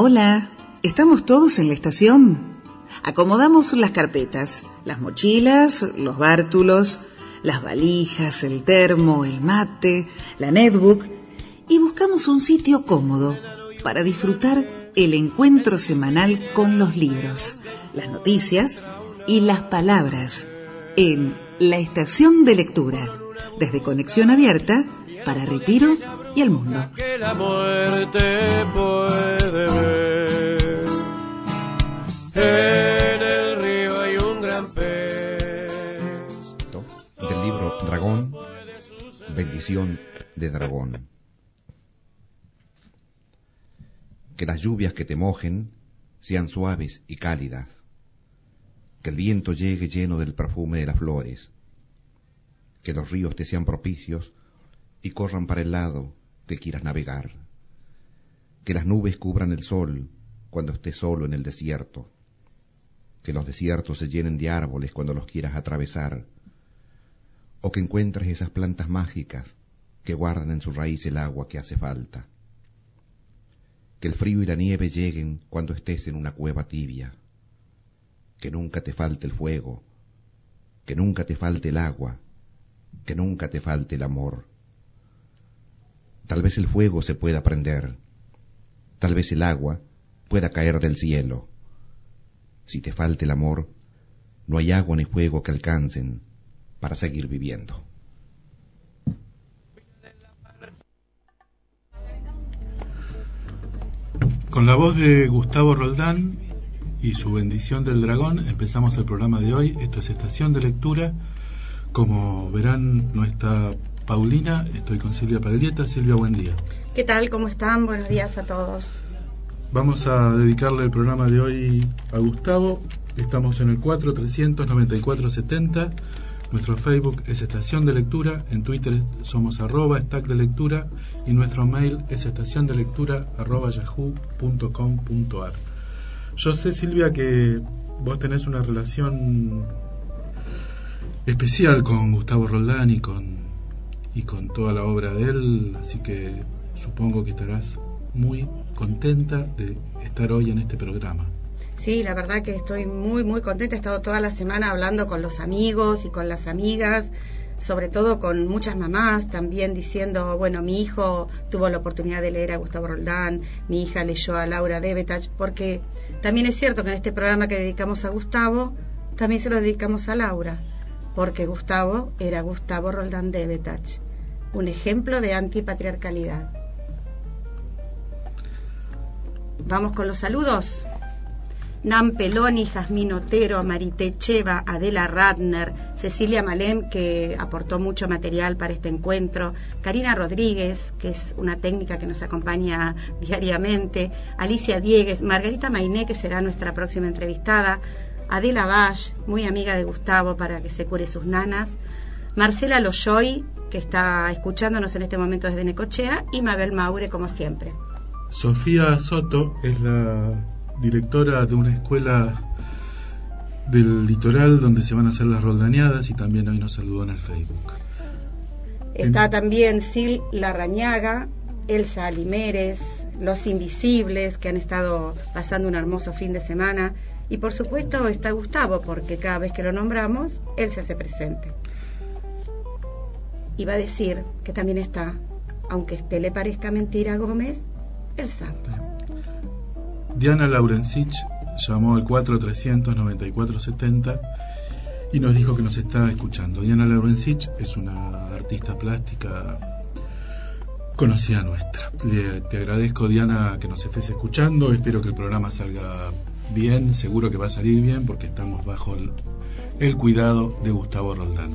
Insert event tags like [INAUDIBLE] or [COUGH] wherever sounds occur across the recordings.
Hola, ¿estamos todos en la estación? Acomodamos las carpetas, las mochilas, los bártulos, las valijas, el termo, el mate, la netbook y buscamos un sitio cómodo para disfrutar el encuentro semanal con los libros, las noticias y las palabras en la estación de lectura, desde conexión abierta para Retiro y el mundo. En el río hay un gran pez. del libro Dragón, bendición de dragón. Que las lluvias que te mojen sean suaves y cálidas. Que el viento llegue lleno del perfume de las flores. Que los ríos te sean propicios y corran para el lado que quieras navegar. Que las nubes cubran el sol cuando estés solo en el desierto. Que los desiertos se llenen de árboles cuando los quieras atravesar. O que encuentres esas plantas mágicas que guardan en su raíz el agua que hace falta. Que el frío y la nieve lleguen cuando estés en una cueva tibia. Que nunca te falte el fuego. Que nunca te falte el agua. Que nunca te falte el amor. Tal vez el fuego se pueda prender. Tal vez el agua pueda caer del cielo. Si te falta el amor, no hay agua ni fuego que alcancen para seguir viviendo. Con la voz de Gustavo Roldán y su bendición del dragón empezamos el programa de hoy. Esto es Estación de Lectura. Como verán, no está Paulina, estoy con Silvia Paldieta. Silvia, buen día. ¿Qué tal? ¿Cómo están? Buenos días a todos. Vamos a dedicarle el programa de hoy a Gustavo. Estamos en el 439470. Nuestro Facebook es Estación de Lectura. En Twitter somos arroba stack de lectura. Y nuestro mail es estación de lectura yahoo.com.ar. Yo sé, Silvia, que vos tenés una relación especial con Gustavo Roldán y con, y con toda la obra de él. Así que supongo que estarás muy contenta de estar hoy en este programa. Sí, la verdad que estoy muy, muy contenta. He estado toda la semana hablando con los amigos y con las amigas, sobre todo con muchas mamás, también diciendo, bueno, mi hijo tuvo la oportunidad de leer a Gustavo Roldán, mi hija leyó a Laura Debetach, porque también es cierto que en este programa que dedicamos a Gustavo, también se lo dedicamos a Laura, porque Gustavo era Gustavo Roldán Debetach, un ejemplo de antipatriarcalidad. Vamos con los saludos. Nan Peloni, Jazmín Otero, Marité Cheva, Adela Radner, Cecilia Malem, que aportó mucho material para este encuentro, Karina Rodríguez, que es una técnica que nos acompaña [LAUGHS] diariamente, Alicia Diegues, Margarita Mainé, que será nuestra próxima entrevistada, Adela Bash, muy amiga de Gustavo para que se cure sus nanas, Marcela Loyoy, que está escuchándonos en este momento desde Necochea, y Mabel Maure, como siempre. Sofía Soto es la directora de una escuela del litoral donde se van a hacer las roldaneadas y también hoy nos saludó en el Facebook. Está también Sil Larrañaga, Elsa Alimeres, Los Invisibles, que han estado pasando un hermoso fin de semana. Y por supuesto está Gustavo, porque cada vez que lo nombramos, él se hace presente. Y va a decir que también está, aunque este le parezca mentira a Gómez, el santo. Diana Laurencich llamó al 439470 y nos dijo que nos está escuchando. Diana Laurencich es una artista plástica conocida nuestra. Te agradezco, Diana, que nos estés escuchando. Espero que el programa salga bien. Seguro que va a salir bien porque estamos bajo el, el cuidado de Gustavo Roldán.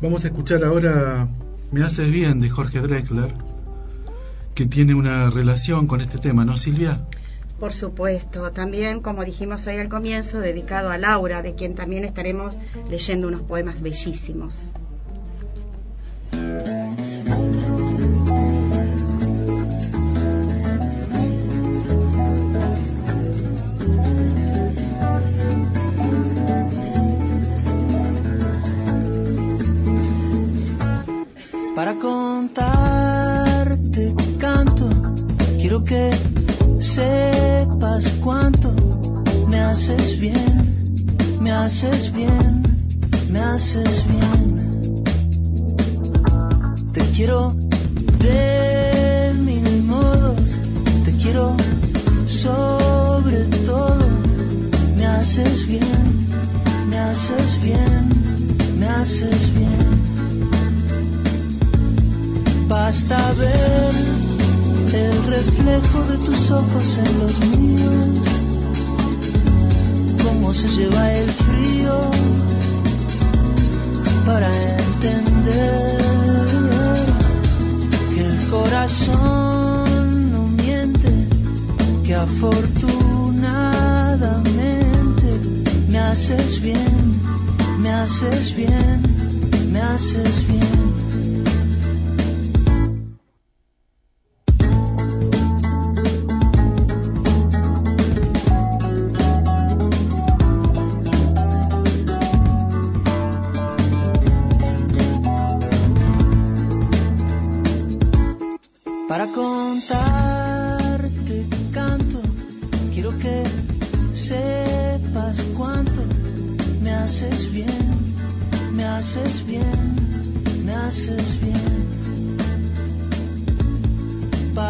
Vamos a escuchar ahora Me haces bien de Jorge Drexler, que tiene una relación con este tema, ¿no, Silvia? Por supuesto, también, como dijimos hoy al comienzo, dedicado a Laura, de quien también estaremos leyendo unos poemas bellísimos.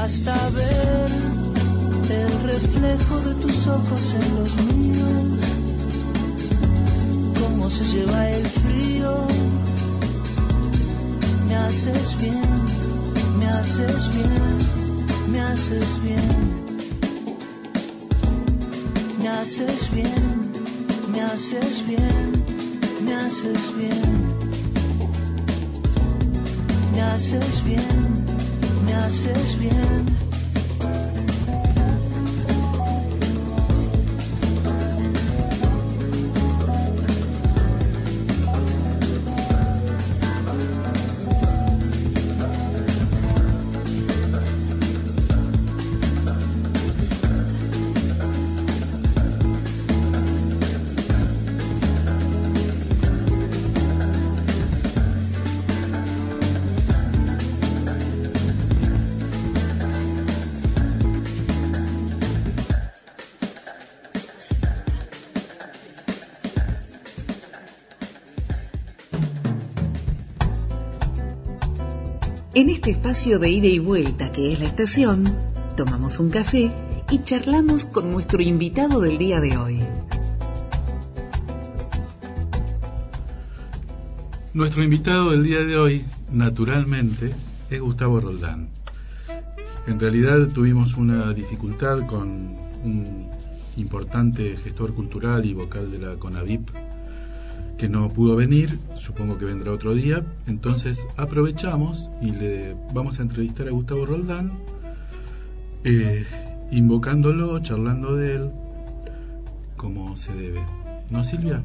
Basta ver el reflejo de tus ojos en los míos, cómo se lleva el frío, me haces bien me haces bien, me haces bien, me haces bien, me haces bien, me haces bien, me haces bien, me haces bien. haces bien. En este espacio de ida y vuelta que es la estación, tomamos un café y charlamos con nuestro invitado del día de hoy. Nuestro invitado del día de hoy, naturalmente, es Gustavo Roldán. En realidad tuvimos una dificultad con un importante gestor cultural y vocal de la CONAVIP que no pudo venir, supongo que vendrá otro día, entonces aprovechamos y le vamos a entrevistar a Gustavo Roldán, eh, invocándolo, charlando de él, como se debe. ¿No, Silvia?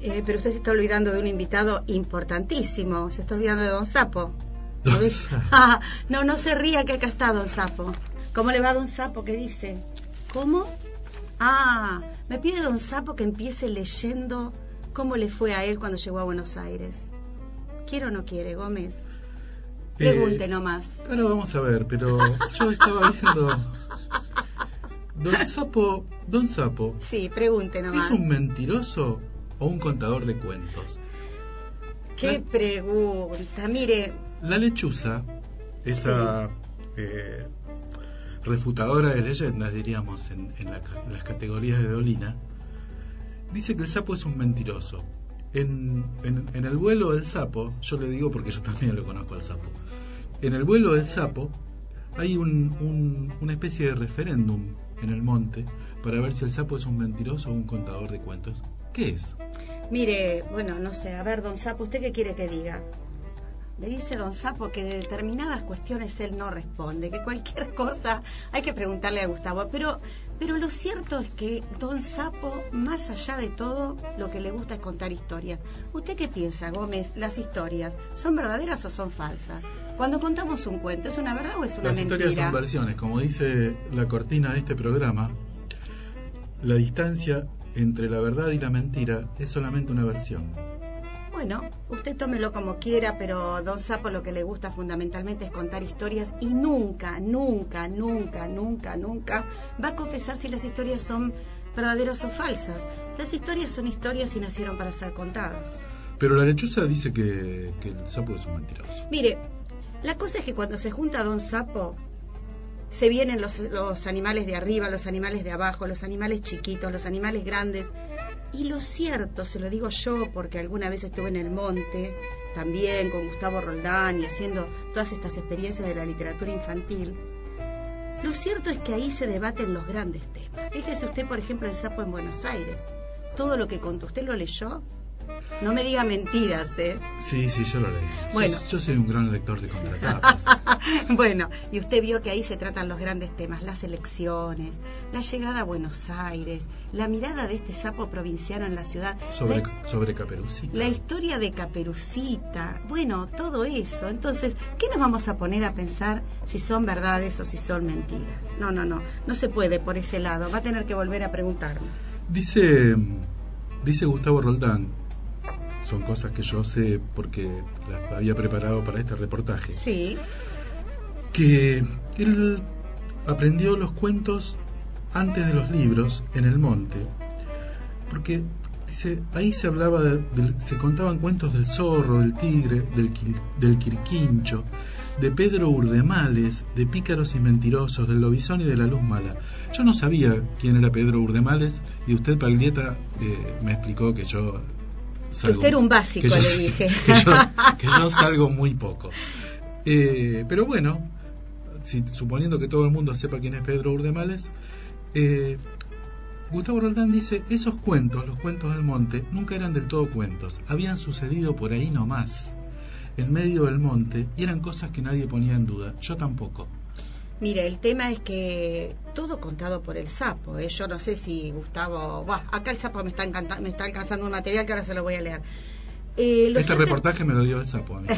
Eh, pero usted se está olvidando de un invitado importantísimo, se está olvidando de Don Sapo. Don. Ah, [LAUGHS] no, no se ría que acá está Don Sapo. ¿Cómo le va Don Sapo? ¿Qué dice? ¿Cómo? Ah, me pide Don Sapo que empiece leyendo cómo le fue a él cuando llegó a Buenos Aires. ¿Quiere o no quiere, Gómez? Pregunte Eh, nomás. Ahora vamos a ver, pero yo estaba viendo... Don Sapo, Don Sapo, Sí, pregunte nomás. ¿es un mentiroso o un contador de cuentos? ¿Qué pregunta? Mire, La lechuza, esa eh, refutadora de leyendas, diríamos, en, en la ca- en las categorías de Dolina, dice que el sapo es un mentiroso. En, el vuelo del sapo, yo le digo porque yo también lo conozco al sapo, en el vuelo del sapo hay un- un- una especie de referéndum en el monte para ver si el sapo es un mentiroso o un contador de cuentos. ¿Qué es? Mire, bueno, no sé, a ver, don Sapo, ¿usted qué quiere que diga? Le dice don Sapo que de determinadas cuestiones él no responde, que cualquier cosa hay que preguntarle a Gustavo. Pero, pero lo cierto es que don Sapo, más allá de todo, lo que le gusta es contar historias. ¿Usted qué piensa, Gómez? ¿Las historias son verdaderas o son falsas? Cuando contamos un cuento, ¿es una verdad o es una Las mentira? historias son versiones, como dice la cortina de este programa, la distancia entre la verdad y la mentira es solamente una versión. Bueno, usted tómelo como quiera, pero Don Sapo lo que le gusta fundamentalmente es contar historias y nunca, nunca, nunca, nunca, nunca va a confesar si las historias son verdaderas o falsas. Las historias son historias y nacieron para ser contadas. Pero la lechuza dice que, que el sapo es un mentiroso. Mire, la cosa es que cuando se junta Don Sapo, se vienen los, los animales de arriba, los animales de abajo, los animales chiquitos, los animales grandes. Y lo cierto, se lo digo yo, porque alguna vez estuve en el monte, también con Gustavo Roldán y haciendo todas estas experiencias de la literatura infantil. Lo cierto es que ahí se debaten los grandes temas. Fíjese usted, por ejemplo, el sapo en Buenos Aires. Todo lo que contó, ¿usted lo leyó? No me diga mentiras, ¿eh? Sí, sí, yo lo leí. Bueno. Yo, yo soy un gran lector de contratapas. [LAUGHS] bueno, y usted vio que ahí se tratan los grandes temas, las elecciones, la llegada a Buenos Aires, la mirada de este sapo provinciano en la ciudad, sobre, la, sobre Caperucita. la historia de Caperucita, bueno, todo eso. Entonces, ¿qué nos vamos a poner a pensar si son verdades o si son mentiras? No, no, no, no se puede por ese lado, va a tener que volver a preguntarme. Dice, dice Gustavo Roldán, son cosas que yo sé porque las había preparado para este reportaje, Sí, que él aprendió los cuentos antes de los libros en el monte, porque dice, ahí se hablaba, de- se contaban cuentos del zorro, del tigre, del, del quirquincho, de Pedro Urdemales, de pícaros y mentirosos, del lobizón y de la luz mala. Yo no sabía quién era Pedro Urdemales y usted, Paglieta, eh, me explicó que yo salgo... usted era un básico, que yo- le dije. [LAUGHS] Que yo, [LAUGHS] que yo salgo muy poco. Eh, pero bueno, si, suponiendo que todo el mundo sepa quién es Pedro Urdemales, eh, Gustavo Roldán dice, esos cuentos, los cuentos del monte, nunca eran del todo cuentos, habían sucedido por ahí nomás, en medio del monte, y eran cosas que nadie ponía en duda, yo tampoco. Mire, el tema es que todo contado por el sapo. ¿eh? Yo no sé si Gustavo. Buah, acá el sapo me está, encanta- me está alcanzando un material que ahora se lo voy a leer. Eh, Este cierto, reportaje me lo dio el sapo. a [LAUGHS] mí.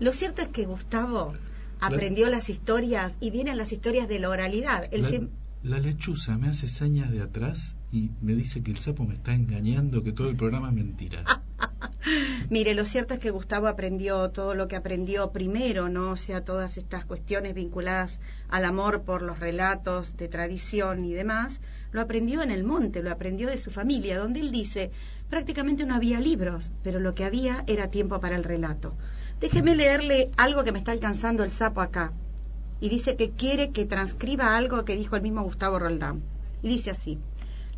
lo cierto es que Gustavo aprendió las historias y vienen las historias de la oralidad. Él La, la lechuza me hace señas de atrás y me dice que el sapo me está engañando, que todo el programa es mentira. [LAUGHS] [LAUGHS] Mire, lo cierto es que Gustavo aprendió todo lo que aprendió primero, ¿no? Sea, todas estas cuestiones vinculadas al amor por los relatos de tradición y demás, lo aprendió en el monte, lo aprendió de su familia, donde él dice, prácticamente no había libros, pero lo que había era tiempo para el relato. Déjeme leerle algo que me está alcanzando el sapo acá. Y dice que quiere que transcriba algo que dijo el mismo Gustavo Roldán. Y dice así,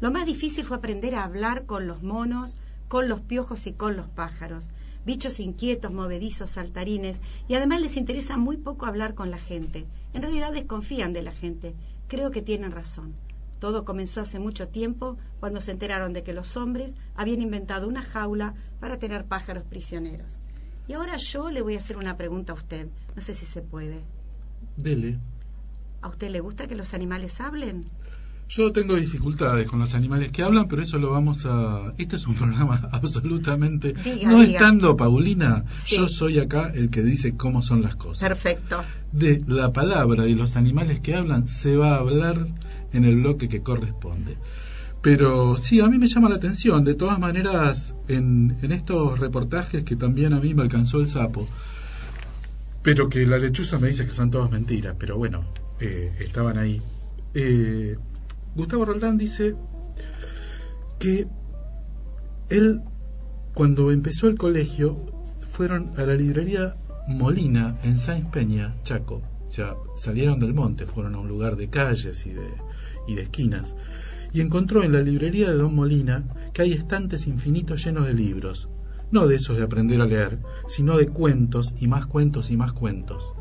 lo más difícil fue aprender a hablar con los monos, con los piojos y con los pájaros, bichos inquietos, movedizos, saltarines, y además les interesa muy poco hablar con la gente. En realidad desconfían de la gente. Creo que tienen razón. Todo comenzó hace mucho tiempo cuando se enteraron de que los hombres habían inventado una jaula para tener pájaros prisioneros. Y ahora yo le voy a hacer una pregunta a usted. No sé si se puede. Dele. ¿A usted le gusta que los animales hablen? Yo tengo dificultades con los animales que hablan, pero eso lo vamos a... Este es un [LAUGHS] programa absolutamente... Diga, no diga. estando Paulina, Sí. yo soy acá el que dice cómo son las cosas. Perfecto. De la palabra y los animales que hablan se va a hablar en el bloque que corresponde. Pero sí, a mí me llama la atención. De todas maneras, en, en estos reportajes que también a mí me alcanzó el sapo, pero que la lechuza me dice que son todas mentiras, pero bueno, eh, estaban ahí. Eh, Gustavo Roldán dice que él, cuando empezó el colegio, fueron a la librería Molina en Sáenz Peña, Chaco. O sea, salieron del monte, fueron a un lugar de calles y de, y de esquinas. Y encontró en la librería de Don Molina que hay estantes infinitos llenos de libros. No de esos de aprender a leer, sino de cuentos y más cuentos y más cuentos.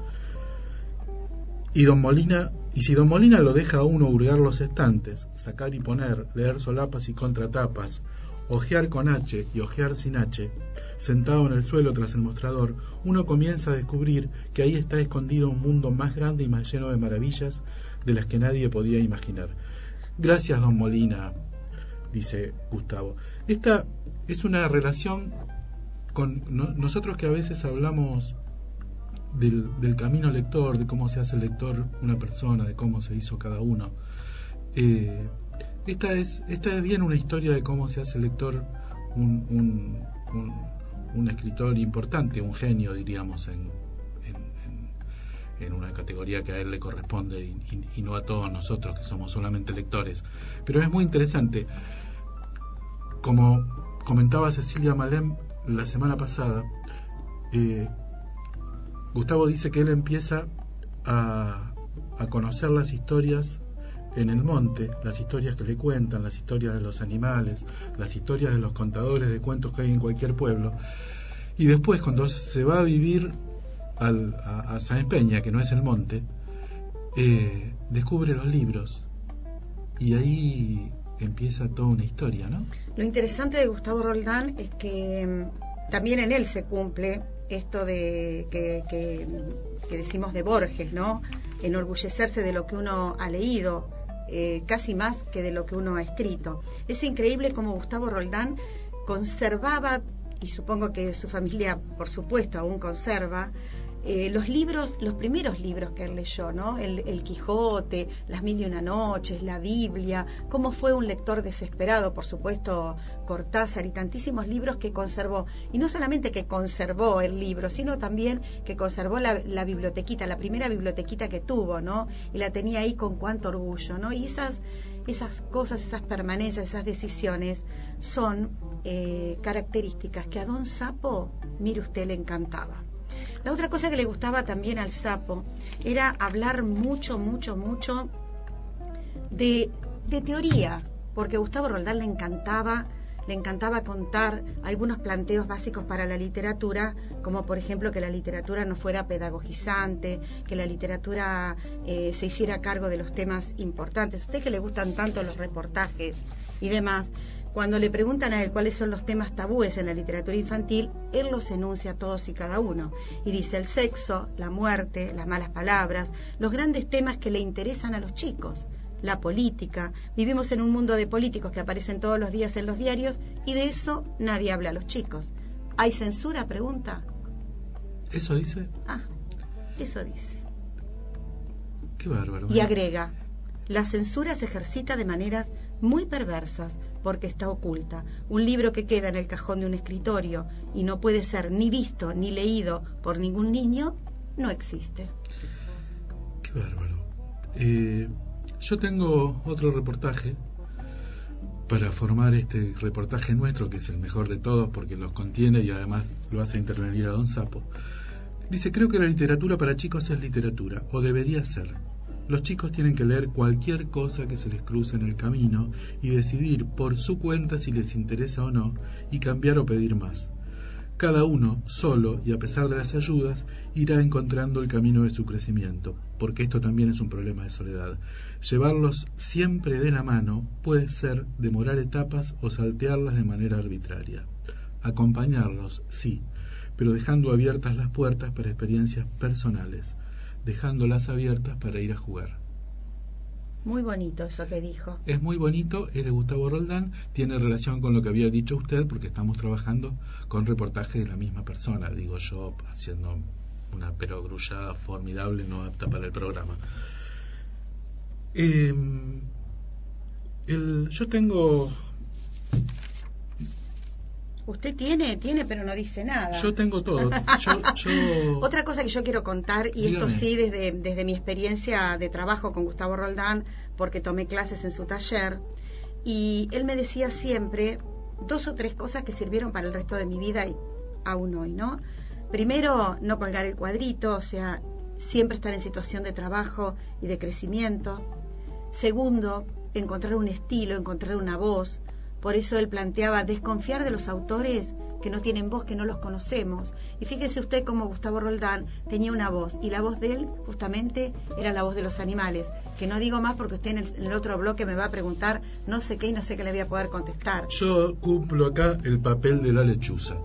Y Don Molina, y si Don Molina lo deja a uno hurgar los estantes, sacar y poner, leer solapas y contratapas, ojear con H y ojear sin H, sentado en el suelo tras el mostrador, uno comienza a descubrir que ahí está escondido un mundo más grande y más lleno de maravillas de las que nadie podía imaginar. Gracias, don Molina, dice Gustavo. Esta es una relación con nosotros que a veces hablamos del, camino lector, de cómo se hace lector una persona, de cómo se hizo cada uno. Eh, esta, es, esta es bien una historia de cómo se hace lector un, un, un, escritor importante, un genio, diríamos, en, en, una categoría que a él le corresponde y, no a todos nosotros que somos solamente lectores. Pero es muy interesante. Como comentaba Cecilia Malem la semana pasada, eh, Gustavo dice que él empieza a, conocer las historias en el monte, las historias que le cuentan, las historias de los animales, las historias de los contadores de cuentos que hay en cualquier pueblo. Y después, cuando se va a vivir al, a, a Peña, que no es el monte, eh, descubre los libros. Y ahí empieza toda una historia, ¿no? Lo interesante de Gustavo Roldán es que mm, también en él se cumple esto de que, decimos de Borges, ¿no? Enorgullecerse de lo que uno ha leído, eh, casi más que de lo que uno ha escrito. Es increíble cómo Gustavo Roldán conservaba, y supongo que su familia, por supuesto, aún conserva, eh, los libros, los primeros libros que él leyó, ¿no? El, Quijote, Las Mil y Una Noches, la Biblia, cómo fue un lector desesperado, por supuesto, Cortázar y tantísimos libros que conservó. Y no solamente que conservó el libro, sino también que conservó la, bibliotequita, la primera bibliotequita que tuvo, ¿no? Y la tenía ahí con cuánto orgullo, ¿no? Y esas, esas cosas, esas permanencias, esas decisiones son eh, características que a Don Sapo, mire usted, le encantaba. La otra cosa que le gustaba también al sapo era hablar mucho, mucho, mucho de, teoría, porque a Gustavo Roldán le encantaba le encantaba contar algunos planteos básicos para la literatura, como por ejemplo que la literatura no fuera pedagogizante, que la literatura eh, se hiciera cargo de los temas importantes. A usted que le gustan tanto los reportajes y demás, cuando le preguntan a él cuáles son los temas tabúes en la literatura infantil, él los enuncia todos y cada uno. Y dice el sexo, la muerte, las malas palabras, los grandes temas que le interesan a los chicos. La política. Vivimos en un mundo de políticos que aparecen todos los días en los diarios y de eso nadie habla a los chicos. ¿Hay censura? Pregunta. ¿Eso dice? Ah, eso dice. Qué bárbaro. Y agrega, la censura se ejercita de maneras muy perversas porque está oculta. Un libro que queda en el cajón de un escritorio y no puede ser ni visto ni leído por ningún niño, no existe. Qué bárbaro. Eh, yo tengo otro reportaje para formar este reportaje nuestro, que es el mejor de todos porque los contiene y además lo hace intervenir a Don Sapo. Dice, creo que la literatura para chicos es literatura, o debería ser. Los chicos tienen que leer cualquier cosa que se les cruce en el camino y decidir por su cuenta si les interesa o no y cambiar o pedir más. Cada uno, solo y a pesar de las ayudas, irá encontrando el camino de su crecimiento, porque esto también es un problema de soledad. Llevarlos siempre de la mano puede ser demorar etapas o saltearlas de manera arbitraria. Acompañarlos, sí, pero dejando abiertas las puertas para experiencias personales dejándolas abiertas para ir a jugar. Muy bonito eso que dijo. Es muy bonito, es de Gustavo Roldán, tiene relación con lo que había dicho usted porque estamos trabajando con reportajes de la misma persona, digo yo, haciendo una perogrullada formidable no apta para el programa. Em, el, yo tengo Usted tiene, tiene, pero no dice nada. Yo tengo todo. [LAUGHS] Otra cosa que yo quiero contar, y esto sí desde, desde mi experiencia de trabajo con Gustavo Roldán, porque tomé clases en su taller, y él me decía siempre dos o tres cosas que sirvieron para el resto de mi vida y aún hoy, ¿no? Primero, no colgar el cuadrito, o sea, siempre estar en situación de trabajo y de crecimiento. Segundo, encontrar un estilo, encontrar una voz, por eso él planteaba desconfiar de los autores que no tienen voz, que no los conocemos. Y fíjese usted cómo Gustavo Roldán tenía una voz, y la voz de él justamente era la voz de los animales, que no digo más porque usted en el, en el otro bloque me va a preguntar no sé qué y no sé qué le voy a poder contestar. Yo cumplo acá el papel de la lechuza.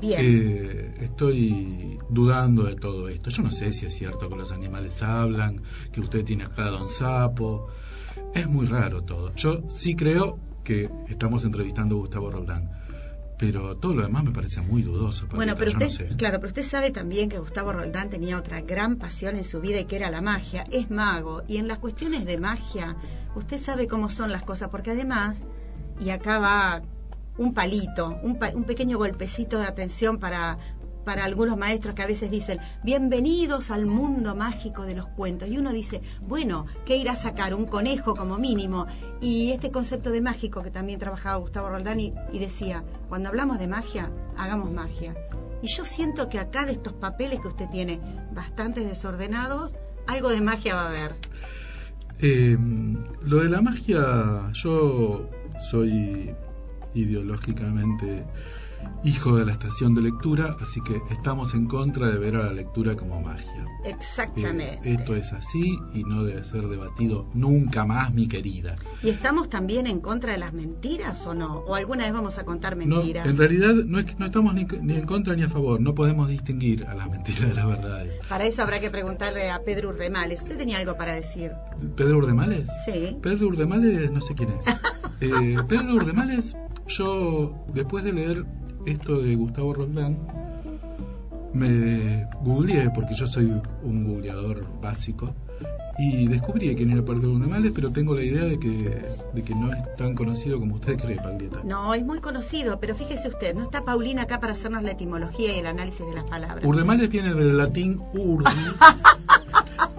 Bien. Eh, estoy dudando de todo esto. Yo no sé si es cierto que los animales hablan, que usted tiene acá a Don Sapo. Es muy raro todo. Yo sí creo que estamos entrevistando a Gustavo Roldán. Pero todo lo demás me parece muy dudoso. Bueno, pero no usted, sé. claro, pero usted sabe también que Gustavo Roldán tenía otra gran pasión en su vida y que era la magia. Es mago y en las cuestiones de magia, usted sabe cómo son las cosas, porque además, y acá va un palito, un, pa- un pequeño golpecito de atención para para algunos maestros que a veces dicen, bienvenidos al mundo mágico de los cuentos. Y uno dice, bueno, ¿qué irá a sacar? Un conejo como mínimo. Y este concepto de mágico que también trabajaba Gustavo Roldán y, decía, cuando hablamos de magia, hagamos magia. Y yo siento que acá de estos papeles que usted tiene, bastante desordenados, algo de magia va a haber. Eh, lo de la magia, yo soy ideológicamente hijo de la estación de lectura, así que estamos en contra de ver a la lectura como magia. Eh, Exactamente. esto es así y no debe ser debatido nunca más, mi querida. ¿Y estamos también en contra de las mentiras o no? ¿O alguna vez vamos a contar No, mentiras? en realidad no, es que no estamos ni, ni en contra ni a favor, no podemos distinguir a las mentiras de las verdades. Para eso habrá que preguntarle a Pedro Urdemales. ¿Usted tenía algo para decir? ¿Pedro Urdemales? Sí. Pedro Urdemales, no sé quién es. [LAUGHS] Eh, Pedro Urdemales, yo después de leer esto de Gustavo Roldán, me googleé, porque yo soy un googleador básico, y descubrí quién era Pedro Urdemales, pero tengo la idea de que, de que no es tan conocido como usted cree, Paglieta. No, es muy conocido, pero fíjese usted, no está Paulina acá para hacernos la etimología y el análisis de las palabras. Urdemales viene del latín urdi. [LAUGHS]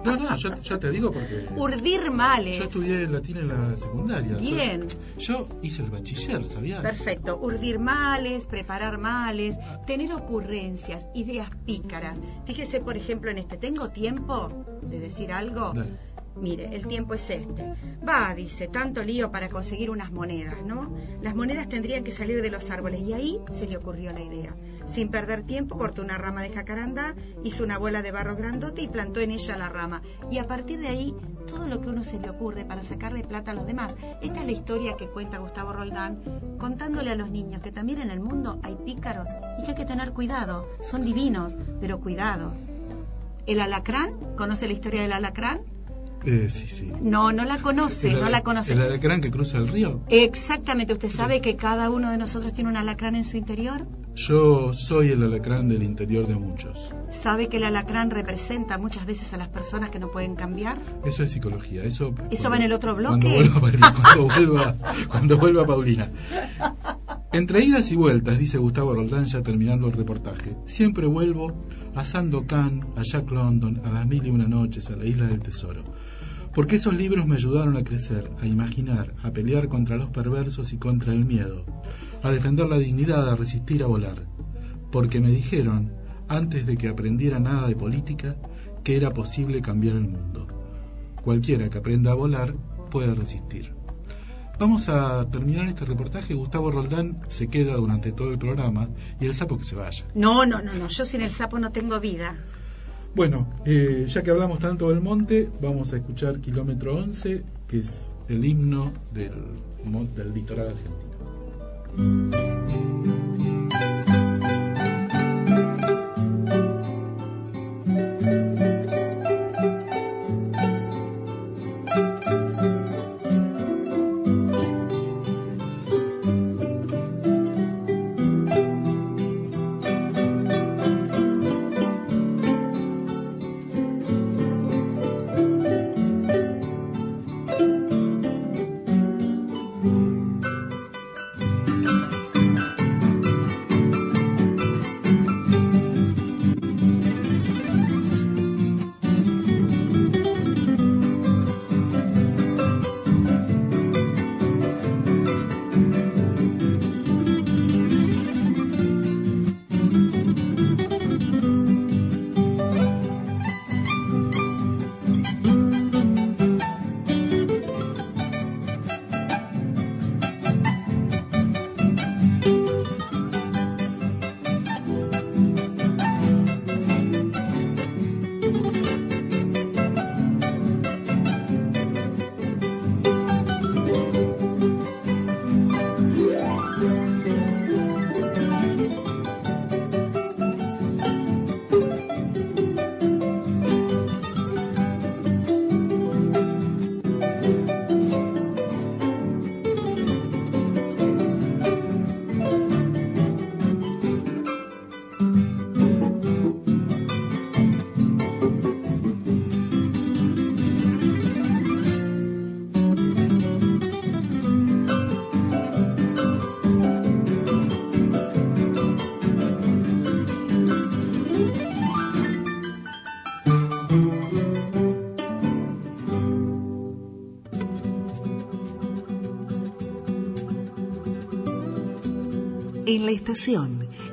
No, no, yo, yo te digo porque... Urdir males. Yo estudié latín en la secundaria. Bien. Yo hice el bachiller, ¿sabías? Perfecto. Urdir males, preparar males, tener ocurrencias, ideas pícaras. Fíjese, por ejemplo, en este. ¿Tengo tiempo de decir algo? Dale. Mire, el tiempo es este. Va, dice, tanto lío para conseguir unas monedas, ¿no? Las monedas tendrían que salir de los árboles y ahí se le ocurrió la idea. Sin perder tiempo, cortó una rama de jacarandá, hizo una bola de barro grandote y plantó en ella la rama. Y a partir de ahí, todo lo que uno se le ocurre para sacarle plata a los demás. Esta es la historia que cuenta Gustavo Roldán, contándole a los niños que también en el mundo hay pícaros y que hay que tener cuidado. Son divinos, pero cuidado. ¿El alacrán? ¿Conoce la historia del alacrán? Eh, sí, sí. No, no la conoce, no la conoce. ¿El alacrán que cruza el río? Exactamente, ¿usted sabe que cada uno de nosotros tiene un alacrán en su interior? Yo soy el alacrán del interior de muchos. ¿Sabe que el alacrán representa muchas veces a las personas que no pueden cambiar? Eso es psicología. Eso, ¿Eso va en el otro Cuando bloque? vuelva, cuando [LAUGHS] vuelva, cuando vuelva Paulina. Entre idas y vueltas, dice Gustavo Roldán ya terminando el reportaje, siempre vuelvo a Sandokan, a Jack London, a las mil y una noches, a la isla del tesoro. Porque esos libros me ayudaron a crecer, a imaginar, a pelear contra los perversos y contra el miedo, a defender la dignidad, a resistir, a volar. Porque me dijeron, antes de que aprendiera nada de política, que era posible cambiar el mundo. Cualquiera que aprenda a volar puede resistir. Vamos a terminar este reportaje. Gustavo Roldán se queda durante todo el programa y el sapo que se vaya. No, no, no, no, yo sin el sapo no tengo vida. Bueno, eh, ya que hablamos tanto del monte, vamos a escuchar Kilómetro 11, que es el himno del, del litoral argentino.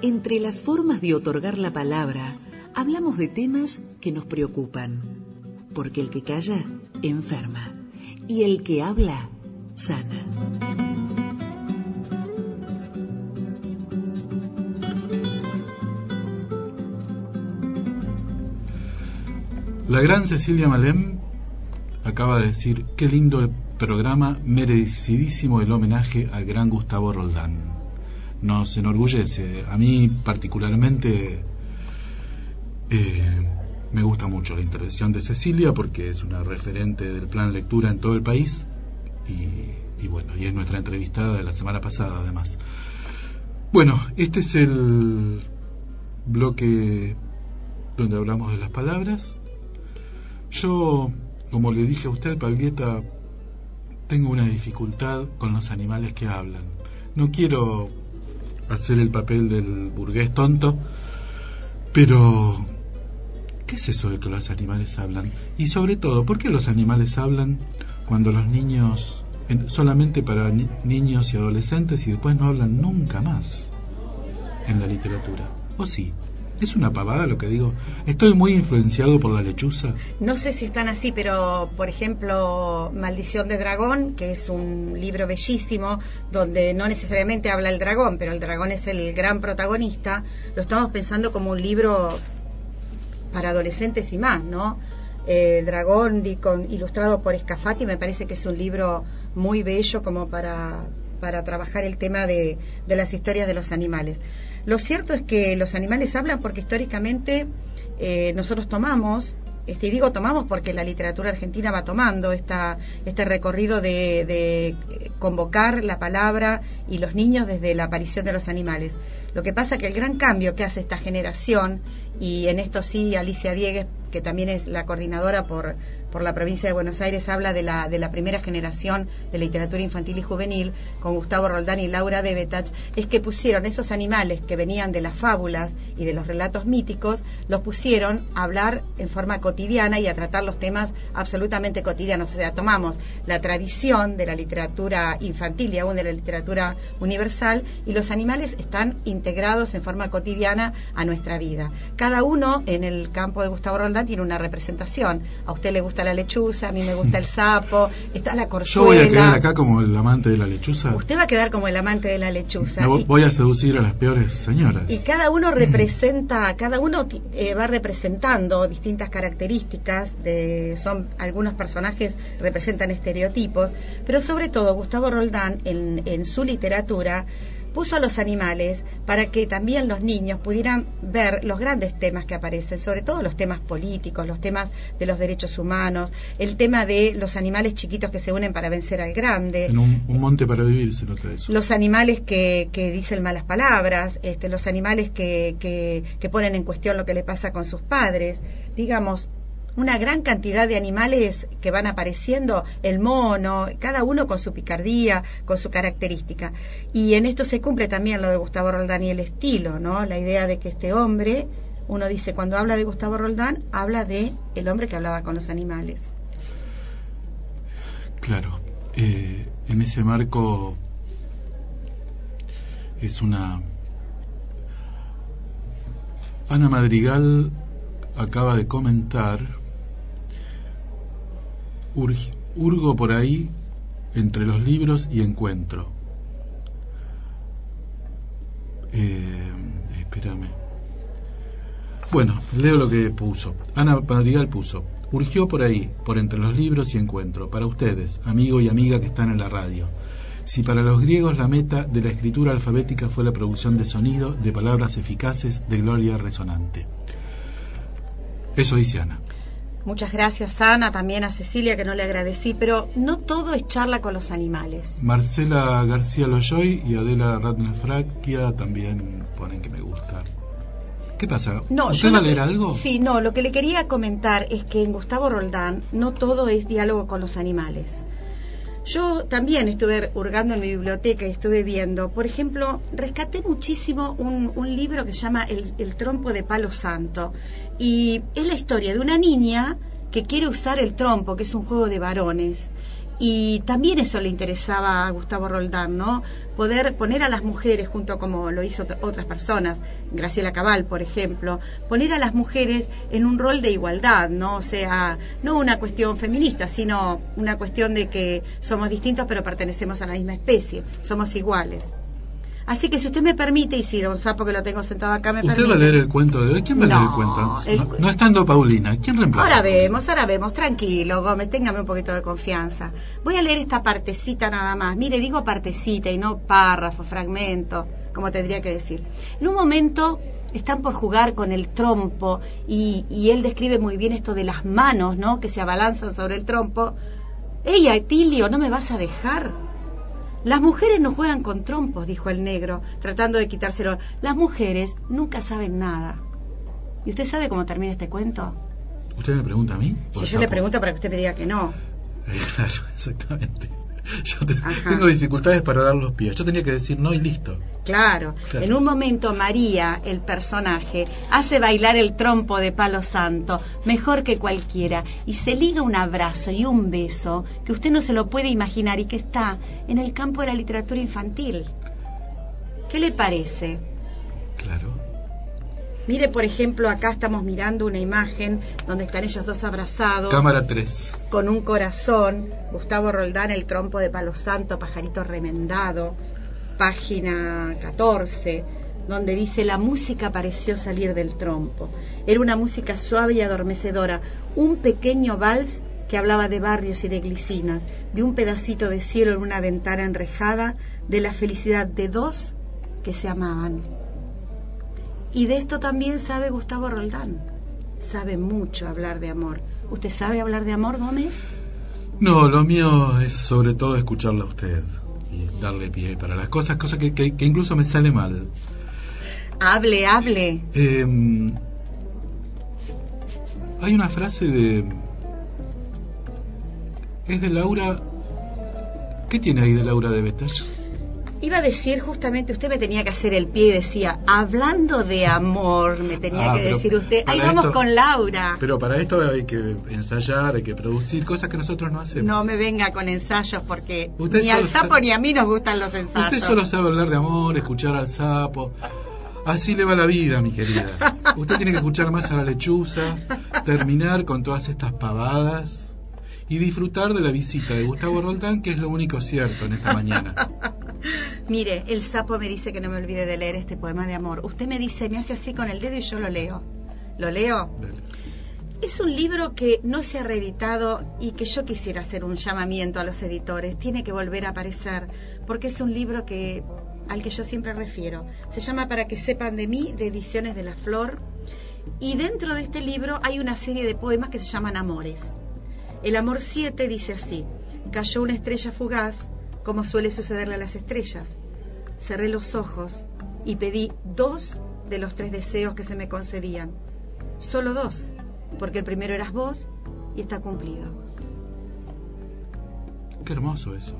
Entre las formas de otorgar la palabra, hablamos de temas que nos preocupan, porque el que calla enferma y el que habla sana. La gran Cecilia Malem acaba de decir, qué lindo el programa, merecidísimo el homenaje al gran Gustavo Roldán. Nos enorgullece. A mí particularmente eh, me gusta mucho la intervención de Cecilia porque es una referente del plan lectura en todo el país y, bueno, y es nuestra entrevistada de la semana pasada además. Bueno, este es el bloque donde hablamos de las palabras. Yo, como le dije a usted, Paglieta, tengo una dificultad con los animales que hablan. No quiero hacer el papel del burgués tonto, pero ¿qué es eso de que los animales hablan? Y sobre todo, ¿por qué los animales hablan cuando los niños, solamente para niños y adolescentes y después no hablan nunca más en la literatura? ¿O sí? Es una pavada lo que digo. Estoy muy influenciado por la lechuza. No sé si están así, pero por ejemplo, Maldición de Dragón, que es un libro bellísimo, donde no necesariamente habla el dragón, pero el dragón es el gran protagonista, lo estamos pensando como un libro para adolescentes y más, ¿no? Eh, dragón con, ilustrado por Escafati me parece que es un libro muy bello como para, para trabajar el tema de, las historias de los animales. Lo cierto es que los animales hablan porque históricamente eh, nosotros tomamos este, y digo tomamos porque la literatura argentina va tomando este recorrido de, convocar la palabra y los niños desde la aparición de los animales. Lo que pasa que el gran cambio que hace esta generación, y en esto sí Alicia Diegues, que también es la coordinadora por, por la provincia de Buenos Aires habla de la, de la primera generación de literatura infantil y juvenil, con Gustavo Roldán y Laura Debetach, es que pusieron esos animales que venían de las fábulas y de los relatos míticos, los pusieron a hablar en forma cotidiana y a tratar los temas absolutamente cotidianos. O sea, tomamos la tradición de la literatura infantil y aún de la literatura universal y los animales están integrados en forma cotidiana a nuestra vida. Uno en el campo de Gustavo Roldán tiene una representación. A usted le gusta la lechuza, a mí me gusta el sapo, está la corchuela. Yo voy a quedar acá como el amante de la lechuza. Usted va a quedar como el amante de la lechuza. voy a seducir a las peores señoras. Y cada uno representa, cada uno eh, va representando distintas características, de, son algunos personajes representan estereotipos, pero sobre todo Gustavo Roldán en, en su literatura puso a los animales para que también los niños pudieran ver los grandes temas que aparecen, sobre todo los temas políticos, los temas de los derechos humanos, el tema de los animales chiquitos que se unen para vencer al grande. En un, monte para vivir se nota eso. Los animales que, que dicen malas palabras, este, los animales que, que, que ponen en cuestión lo que le pasa con sus padres. Digamos, una gran cantidad de animales que van apareciendo, el mono, cada uno con su picardía, con su característica. Y en esto se cumple también lo de Gustavo Roldán y el estilo, ¿no? La idea de que este hombre, uno dice, cuando habla de Gustavo Roldán, habla de el hombre que hablaba con los animales. Claro, eh, en ese marco es una... Ana Madrigal acaba de comentar Urgo por ahí entre los libros y encuentro. Eh, espérame. Bueno, leo lo que puso. Ana Madrigal puso. Urgió por ahí, por entre los libros y encuentro, para ustedes, amigo y amiga que están en la radio. Si para los griegos la meta de la escritura alfabética fue la producción de sonido, de palabras eficaces, de gloria resonante. Eso dice Ana. Muchas gracias, Ana, también a Cecilia, que no le agradecí, pero no todo es charla con los animales. Marcela García Loyoy y Adela Ratner también ponen que me gusta. ¿Qué pasa? No, ¿Usted va a leer algo? Sí, no, lo que le quería comentar es que en Gustavo Roldán no todo es diálogo con los animales. Yo también estuve hurgando en mi biblioteca y estuve viendo, por ejemplo, rescaté muchísimo un, un libro que se llama el, el, trompo de palo santo y es la historia de una niña que quiere usar el trompo, que es un juego de varones. Y también eso le interesaba a Gustavo Roldán, ¿no? Poder poner a las mujeres, junto como lo hizo ot- otras personas, Graciela Cabal, por ejemplo, poner a las mujeres en un rol de igualdad, ¿no? O sea, no una cuestión feminista, sino una cuestión de que somos distintos pero pertenecemos a la misma especie, somos iguales. Así que si usted me permite, y si don Sapo que lo tengo sentado acá me ¿Usted permite... va a leer el cuento de hoy? ¿Quién va a leer el No, cuento? el No, no estando Paulina, ¿quién reemplaza? Ahora vemos, ahora vemos, tranquilo, Gómez, téngame un poquito de confianza. Voy a leer esta partecita nada más. Mire, digo partecita y no párrafo, fragmento, como tendría que decir. En un momento están por jugar con el trompo y, y él describe muy bien esto de las manos, ¿no? Que se abalanzan sobre el trompo. Ella, Etilio, ¿no me vas a dejar? Las mujeres no juegan con trompos, dijo el negro, tratando de quitárselo. Las mujeres nunca saben nada. ¿Y usted sabe cómo termina este cuento? ¿Usted me pregunta a mí? Si yo le pregunto para que usted me diga que no. Eh, [LAUGHS] claro, exactamente. [LAUGHS] Yo te- tengo dificultades para dar los pies. Yo tenía que decir no y listo. Claro. Claro. En un momento María, el personaje, hace bailar el trompo de palo santo, mejor que cualquiera, y se liga un abrazo y un beso que usted no se lo puede imaginar y que está en el campo de la literatura infantil. ¿Qué le parece? Claro. Mire, por ejemplo, acá estamos mirando una imagen donde están ellos dos abrazados. Cámara 3. con un corazón, Gustavo Roldán, el trompo de palo santo, pajarito remendado, página 14, donde dice la música pareció salir del trompo. Era una música suave y adormecedora, un pequeño vals que hablaba de barrios y de glicinas, de un pedacito de cielo en una ventana enrejada, de la felicidad de dos que se amaban. Y de esto también sabe Gustavo Roldán. Sabe mucho hablar de amor. ¿Usted sabe hablar de amor, Gómez? No, lo mío es sobre todo escucharla a usted y darle pie para las cosas, cosas que, que- que incluso me sale mal. Hable, hable. Eh, hay una frase de... Es de Laura... ¿Qué tiene ahí de Laura de Betas? Iba a decir justamente, usted me tenía que hacer el pie y decía, hablando de amor, me tenía Ah, que decir usted. Ahí vamos esto- con Laura. Pero para esto hay que ensayar, hay que producir cosas que nosotros no hacemos. No me venga con ensayos porque Usted ni al sapo sabe- ni a mí nos gustan los ensayos. Usted solo sabe hablar de amor, escuchar al sapo. Así le va la vida, mi querida. Usted tiene que escuchar más a la lechuza, terminar con todas estas pavadas y disfrutar de la visita de Gustavo Roldán, que es lo único cierto en esta mañana. Mire, el sapo me dice que no me olvide de leer este poema de amor. Usted me dice, me hace así con el dedo y yo lo leo. ¿Lo leo? Es un libro que no se ha reeditado y que yo quisiera hacer un llamamiento a los editores. Tiene que volver a aparecer porque es un libro que al que yo siempre refiero. Se llama Para que sepan de mí, de Ediciones de la Flor. Y dentro de este libro hay una serie de poemas que se llaman Amores. El Amor 7 dice así, cayó una estrella fugaz, como suele sucederle a las estrellas. Cerré los ojos y pedí dos de los tres deseos que se me concedían. Solo dos, porque el primero eras vos y está cumplido. Qué hermoso eso.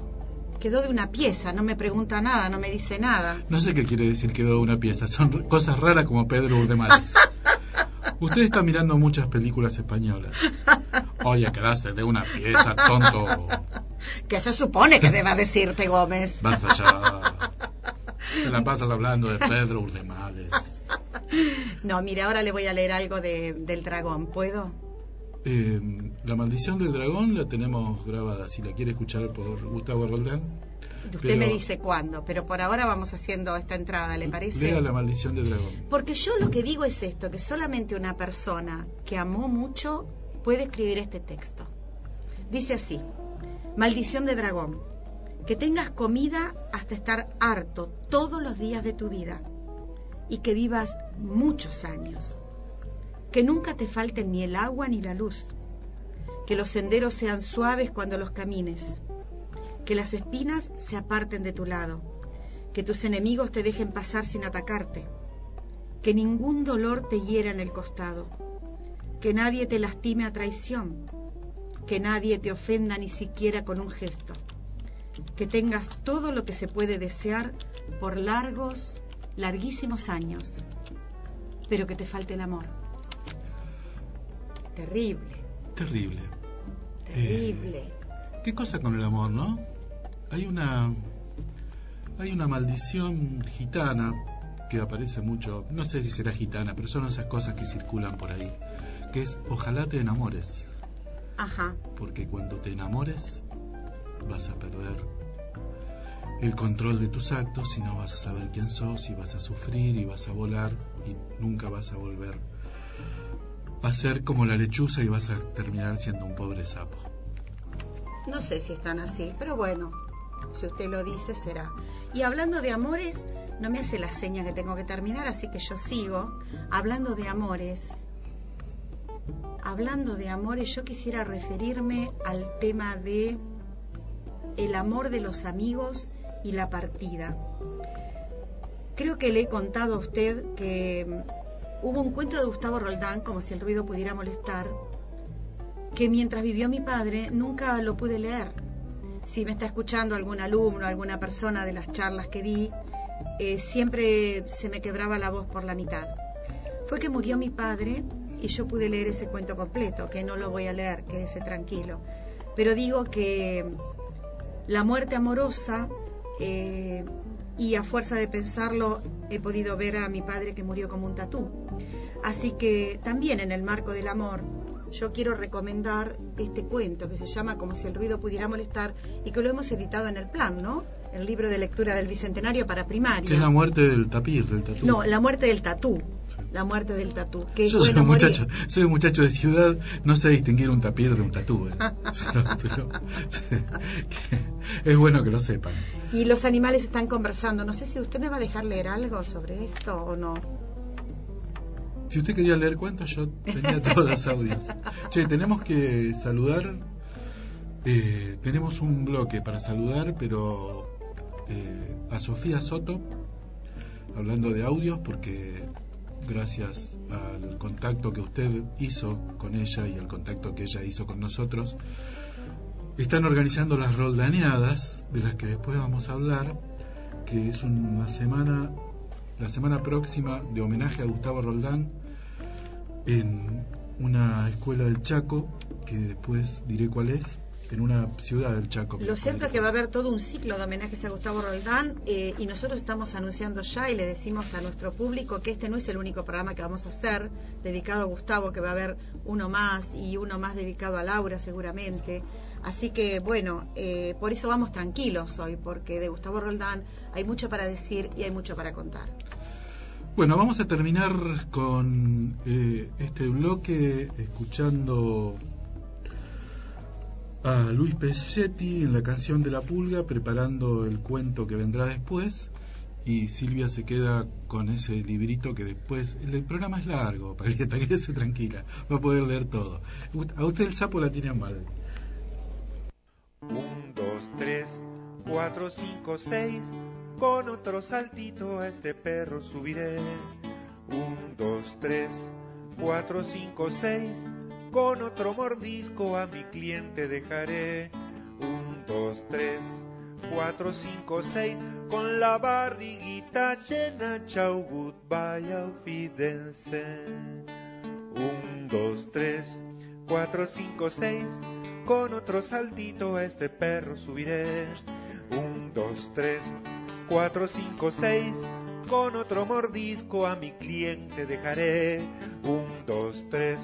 Quedó de una pieza, no me pregunta nada, no me dice nada. No sé qué quiere decir quedó una pieza. Son cosas raras como Pedro Urdemales. [LAUGHS] Usted está mirando muchas películas españolas. Oye, quedaste de una pieza, tonto. ¿Qué se supone que deba decirte, Gómez? Basta ya. Te la pasas hablando de Pedro Urdemales. No, mire, ahora le voy a leer algo de, del dragón, ¿puedo? Eh, la maldición del dragón la tenemos grabada. Si la quiere escuchar por Gustavo Roldán, Usted Pero- me dice cuándo, pero por ahora vamos haciendo esta entrada, ¿le parece? lea la maldición del dragón. Porque yo lo que digo es esto, que solamente una persona que amó mucho puede escribir este texto. Dice así, maldición de dragón, que tengas comida hasta estar harto todos los días de tu vida y que vivas muchos años. Que nunca te falten ni el agua ni la luz. Que los senderos sean suaves cuando los camines. Que las espinas se aparten de tu lado. Que tus enemigos te dejen pasar sin atacarte que ningún dolor te hiera en el costado, que nadie te lastime a traición, que nadie te ofenda ni siquiera con un gesto, que tengas todo lo que se puede desear por largos, larguísimos años, pero que te falte el amor. Terrible, Terrible. terrible. ¿Qué cosa con el amor, no? Hay una hay una maldición gitana que aparece mucho, no sé si será gitana, pero son esas cosas que circulan por ahí, que es ojalá te enamores. Ajá. Porque cuando te enamores vas a perder el control de tus actos y no vas a saber quién sos y vas a sufrir y vas a volar y nunca vas a volver a ser como la lechuza y vas a terminar siendo un pobre sapo. No sé si están así, pero bueno, si usted lo dice será. Y hablando de amores, no me hace la seña que tengo que terminar, así que yo sigo. Hablando de amores, hablando de amores, yo quisiera referirme al tema de el amor de los amigos y la partida. Creo que le he contado a usted que mm, hubo un cuento de Gustavo Roldán, como si el ruido pudiera molestar, que mientras vivió mi padre nunca lo pude leer. Si me está escuchando algún alumno, alguna persona de las charlas que di, eh, siempre se me quebraba la voz por la mitad. Fue que murió mi padre y yo pude leer ese cuento completo, que no lo voy a leer, quédese tranquilo. Pero digo que la muerte amorosa, eh, y a fuerza de pensarlo he podido ver a mi padre que murió como un tatú. Así que también en el marco del amor, yo quiero recomendar este cuento que se llama Como si el ruido pudiera molestar y que lo hemos editado en el plan, ¿no? El libro de lectura del Bicentenario para primaria. Que es la muerte del tapir, del tatú. No, la muerte del tatú. La muerte del tatú. Que Yo soy, un muchacho, soy un muchacho de ciudad, no sé distinguir un tapir de un tatú. ¿eh? [LAUGHS] es bueno que lo sepan. Y los animales están conversando. No sé si usted me va a dejar leer algo sobre esto o no. Si usted quería leer cuentos, yo tenía [LAUGHS] todas las audios. Che, tenemos que saludar. Eh, tenemos un bloque para saludar, pero eh, a Sofía Soto, hablando de audios, porque gracias al contacto que usted hizo con ella y el contacto que ella hizo con nosotros, están organizando las roldaneadas, de las que después vamos a hablar, que es una semana, la semana próxima de homenaje a Gustavo Roldán en una escuela del Chaco, que después diré cuál es, en una ciudad del Chaco. Lo cierto es que va a haber todo un ciclo de homenajes a Gustavo Roldán eh, y nosotros estamos anunciando ya y le decimos a nuestro público que este no es el único programa que vamos a hacer dedicado a Gustavo, que va a haber uno más y uno más dedicado a Laura seguramente. Así que bueno, eh, por eso vamos tranquilos hoy, porque de Gustavo Roldán hay mucho para decir y hay mucho para contar. Bueno, vamos a terminar con eh, este bloque escuchando a Luis Pesetti en la canción de la pulga, preparando el cuento que vendrá después. Y Silvia se queda con ese librito que después. El, programa es largo, [LAUGHS] Palieta, quédese tranquila, va a poder leer todo. A usted el sapo la tiene mal. Un, dos, tres, cuatro, cinco, seis. Con otro saltito a este perro subiré. Un, dos, tres, cuatro, cinco, seis con otro mordisco a mi cliente dejaré. Un, dos, tres, cuatro, cinco, seis. Con la barriguita llena, chau, goodbye, auf Wiedersehen. Un, dos, tres, cuatro, cinco, seis. Con otro saltito este perro subiré. Un, dos, tres, cuatro, cinco, seis. Con otro mordisco a mi cliente dejaré. Un, dos, tres,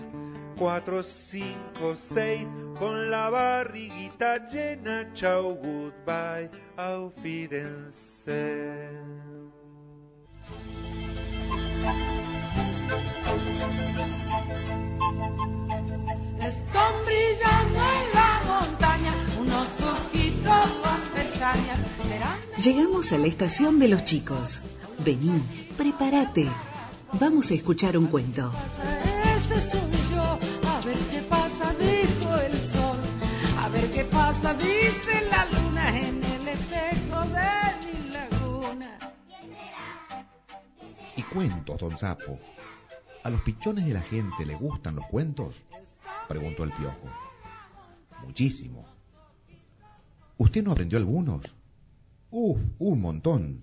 4, 5, 6, con la barriguita llena, chau, goodbye, auf. Están brillando Llegamos a la estación de los chicos. Vení, prepárate. Vamos a escuchar un cuento. Ese soy yo, a ver qué pasa, dijo el sol. A ver qué pasa, dice la luna en el espejo de mi laguna. ¿Y cuentos, don Sapo? ¿A los pichones de la gente le gustan los cuentos? Preguntó el piojo. Muchísimo. ¿Usted no aprendió algunos? ¡Uf! Un montón.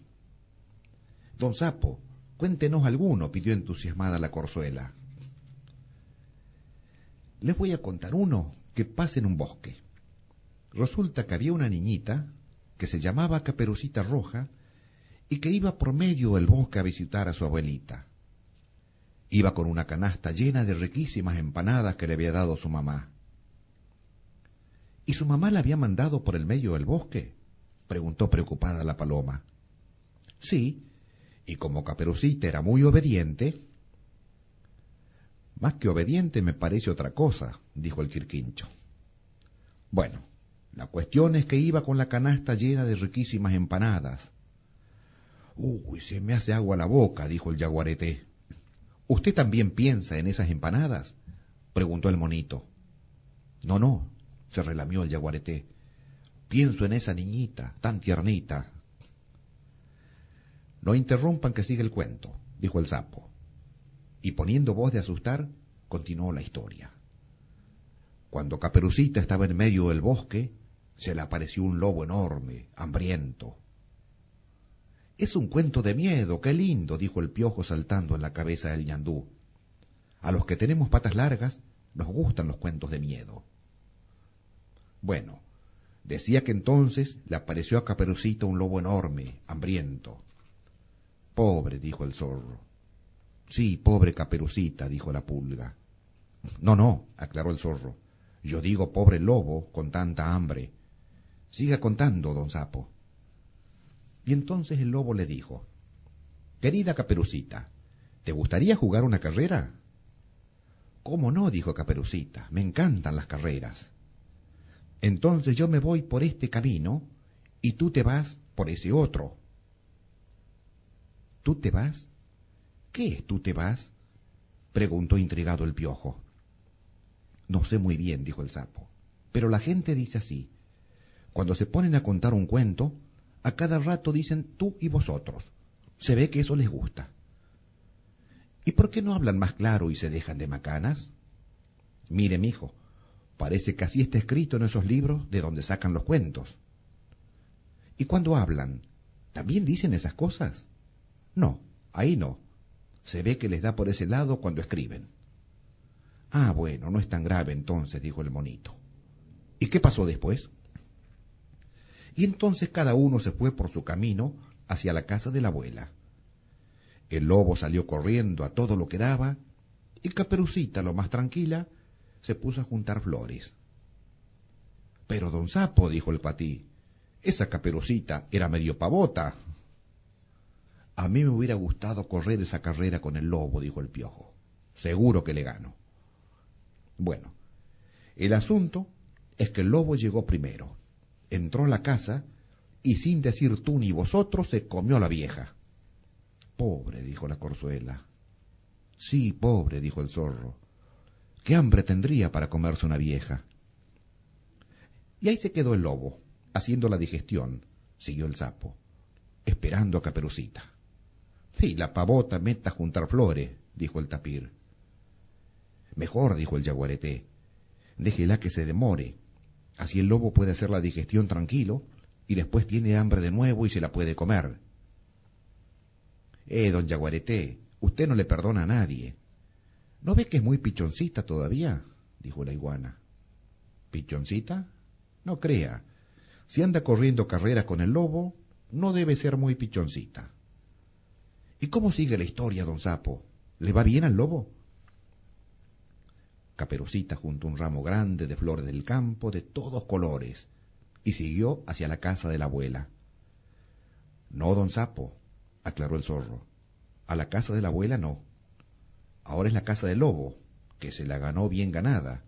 Don Sapo, cuéntenos alguno, pidió entusiasmada la corzuela. Les voy a contar uno que pasa en un bosque. Resulta que había una niñita que se llamaba Caperucita Roja y que iba por medio del bosque a visitar a su abuelita. Iba con una canasta llena de riquísimas empanadas que le había dado su mamá. ¿Y su mamá la había mandado por el medio del bosque? preguntó preocupada la paloma. Sí, y como Caperucita era muy obediente. Más que obediente me parece otra cosa, dijo el quirquincho. Bueno, la cuestión es que iba con la canasta llena de riquísimas empanadas. Uy, se me hace agua la boca, dijo el yaguareté. ¿Usted también piensa en esas empanadas? preguntó el monito. No, no, se relamió el yaguareté. Pienso en esa niñita, tan tiernita. No interrumpan que sigue el cuento, dijo el sapo. Y poniendo voz de asustar, continuó la historia. Cuando Caperucita estaba en medio del bosque, se le apareció un lobo enorme, hambriento. Es un cuento de miedo, qué lindo, dijo el piojo saltando en la cabeza del ñandú. A los que tenemos patas largas nos gustan los cuentos de miedo. Bueno, decía que entonces le apareció a Caperucita un lobo enorme, hambriento. Pobre, dijo el zorro. Sí, pobre Caperucita, dijo la pulga. No, no, aclaró el zorro. Yo digo pobre lobo con tanta hambre. Siga contando, don Sapo. Y entonces el lobo le dijo, Querida Caperucita, ¿te gustaría jugar una carrera? ¿Cómo no? dijo Caperucita, me encantan las carreras. Entonces yo me voy por este camino y tú te vas por ese otro. ¿Tú te vas? ¿Qué es tú te vas? preguntó intrigado el piojo. No sé muy bien, dijo el sapo, pero la gente dice así. Cuando se ponen a contar un cuento, a cada rato dicen tú y vosotros. Se ve que eso les gusta. ¿Y por qué no hablan más claro y se dejan de macanas? Mire, mijo, parece que así está escrito en esos libros de donde sacan los cuentos. ¿Y cuando hablan, también dicen esas cosas? No, ahí no. Se ve que les da por ese lado cuando escriben. Ah, bueno, no es tan grave entonces, dijo el monito. ¿Y qué pasó después? Y entonces cada uno se fue por su camino hacia la casa de la abuela. El lobo salió corriendo a todo lo que daba, y Caperucita, lo más tranquila, se puso a juntar flores. Pero don Sapo, dijo el patí, esa Caperucita era medio pavota. A mí me hubiera gustado correr esa carrera con el lobo, dijo el piojo. Seguro que le gano. Bueno, el asunto es que el lobo llegó primero, entró a la casa y sin decir tú ni vosotros se comió a la vieja. Pobre, dijo la corzuela. Sí, pobre, dijo el zorro. ¿Qué hambre tendría para comerse una vieja? Y ahí se quedó el lobo, haciendo la digestión, siguió el sapo, esperando a Caperucita. Y la pavota meta a juntar flores, dijo el tapir. Mejor, dijo el yaguareté, déjela que se demore. Así el lobo puede hacer la digestión tranquilo y después tiene hambre de nuevo y se la puede comer. Eh, don yaguareté, usted no le perdona a nadie. ¿No ve que es muy pichoncita todavía? dijo la iguana. ¿Pichoncita? No crea. Si anda corriendo carreras con el lobo, no debe ser muy pichoncita. ¿Y cómo sigue la historia, don Sapo? ¿Le va bien al lobo? Caperucita juntó un ramo grande de flores del campo de todos colores y siguió hacia la casa de la abuela. No, don Sapo, aclaró el zorro. A la casa de la abuela no. Ahora es la casa del lobo, que se la ganó bien ganada.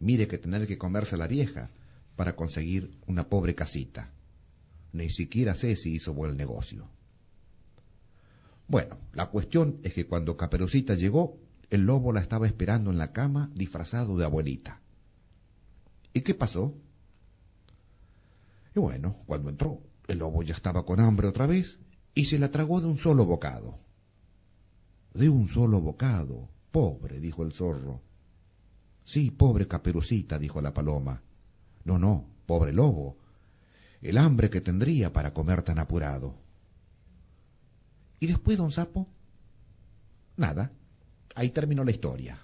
Mire que tener que comerse a la vieja para conseguir una pobre casita. Ni siquiera sé si hizo buen negocio. Bueno, la cuestión es que cuando Caperucita llegó, el lobo la estaba esperando en la cama disfrazado de abuelita. ¿Y qué pasó? Y bueno, cuando entró, el lobo ya estaba con hambre otra vez y se la tragó de un solo bocado. De un solo bocado, pobre, dijo el zorro. Sí, pobre caperucita, dijo la paloma. No, no, pobre lobo. El hambre que tendría para comer tan apurado. ¿Y después, don Sapo? Nada, Ahí terminó la historia.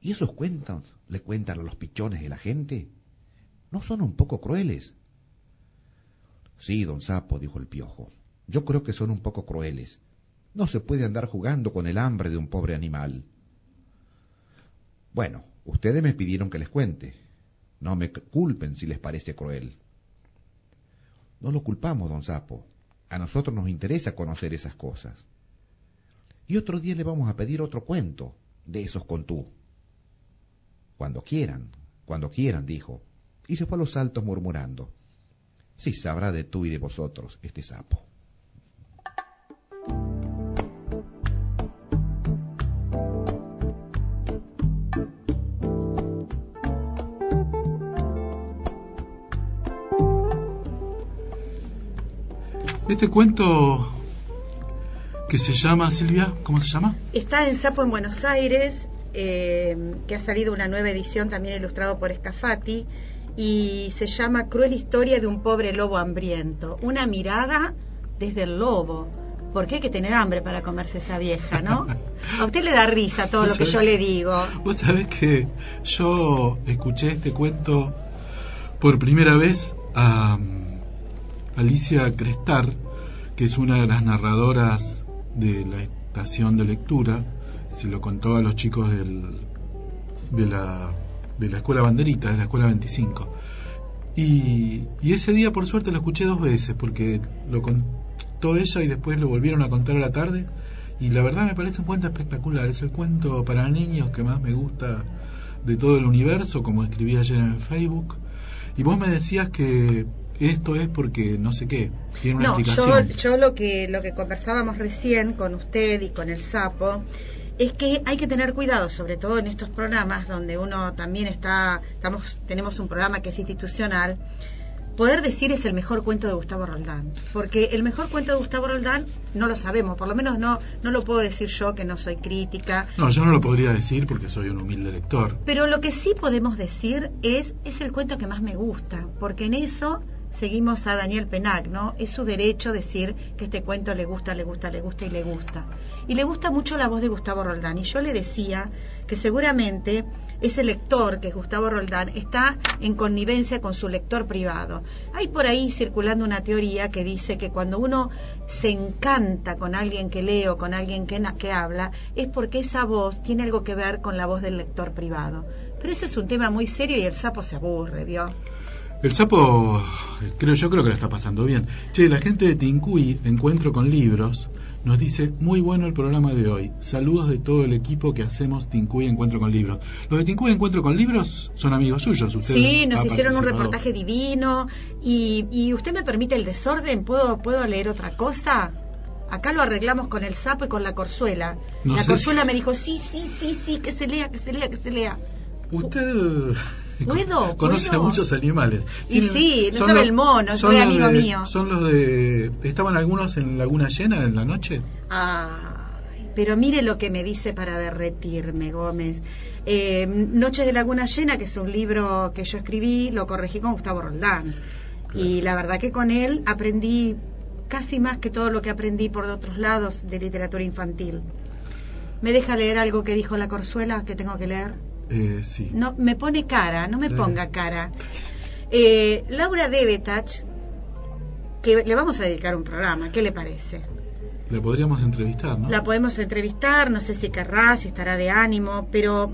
¿Y esos cuentos le cuentan a los pichones de la gente? ¿No son un poco crueles? Sí, don Sapo, dijo el piojo. Yo creo que son un poco crueles. No se puede andar jugando con el hambre de un pobre animal. Bueno, ustedes me pidieron que les cuente. No me culpen si les parece cruel. No lo culpamos, don Sapo. A nosotros nos interesa conocer esas cosas. Y otro día le vamos a pedir otro cuento de esos con tú. Cuando quieran, cuando quieran, dijo, y se fue a los saltos murmurando. Sí sabrá de tú y de vosotros este sapo. Este cuento que se llama, Silvia, ¿cómo se llama? Está en Sapo en Buenos Aires, eh, que ha salido una nueva edición también ilustrado por Scafati, y se llama Cruel historia de un pobre lobo hambriento. Una mirada desde el lobo. Porque hay que tener hambre para comerse esa vieja, ¿no? [LAUGHS] A usted le da risa todo lo que yo le digo. Vos sabés que yo escuché este cuento por primera vez a um, Alicia Crestar, que es una de las narradoras de la estación de lectura, se lo contó a los chicos del, de, la, de la escuela Banderita, de la escuela 25. Y, y ese día, por suerte, lo escuché dos veces, porque lo contó ella y después lo volvieron a contar a la tarde. Y la verdad me parece un cuento espectacular. Es el cuento para niños que más me gusta de todo el universo, como escribí ayer en el Facebook. Y vos me decías que esto es porque no sé qué, tiene una no, explicación. Yo, yo lo que lo que conversábamos recién con usted y con el sapo es que hay que tener cuidado, sobre todo en estos programas donde uno también está, estamos, tenemos un programa que es institucional, poder decir es el mejor cuento de Gustavo Roldán, porque el mejor cuento de Gustavo Roldán no lo sabemos, por lo menos no no lo puedo decir yo que no soy crítica. No, yo no lo podría decir porque soy un humilde lector. Pero lo que sí podemos decir es es el cuento que más me gusta, porque en eso seguimos a Daniel Penac, ¿no? Es su derecho decir que este cuento le gusta, le gusta, le gusta y le gusta. Y le gusta mucho la voz de Gustavo Roldán. Y yo le decía que seguramente ese lector, que es Gustavo Roldán, está en connivencia con su lector privado. Hay por ahí circulando una teoría que dice que cuando uno se encanta con alguien que lee o con alguien que, que habla, es porque esa voz tiene algo que ver con la voz del lector privado. Pero eso es un tema muy serio y el sapo se aburre, ¿vio? El sapo, creo, yo creo que lo está pasando bien. Che, la gente de Tincuy, Encuentro con Libros, nos dice, muy bueno el programa de hoy. Saludos de todo el equipo que hacemos Tincuy Encuentro con Libros. Los de Tincuy Encuentro con Libros son amigos suyos, ustedes. Sí, nos hicieron un reportaje divino. Y, y usted me permite el desorden, ¿puedo, ¿puedo leer otra cosa? Acá lo arreglamos con el sapo y con la corzuela. No la corzuela si- me dijo, sí, sí, sí, sí, que se lea, que se lea, que se lea. Usted [LAUGHS] Conoce a muchos animales. Y Tienen- sí, no son sabe los- el mono, los amigo de- mío. Son los de... ¿Estaban algunos en Laguna Llena en la noche? Ay, pero mire lo que me dice para derretirme, Gómez. Eh, Noches de Laguna Llena, que es un libro que yo escribí, lo corregí con Gustavo Roldán. Y la verdad que con él aprendí casi más que todo lo que aprendí por otros lados de literatura infantil. ¿Me deja leer algo que dijo la Corzuela que tengo que leer? Eh, sí. No, me pone cara, no me Sí. ponga cara. Eh, Laura Debetach, que le vamos a dedicar un programa, ¿qué le parece? Le podríamos entrevistar, ¿no? La podemos entrevistar, no sé si querrá, si estará de ánimo, pero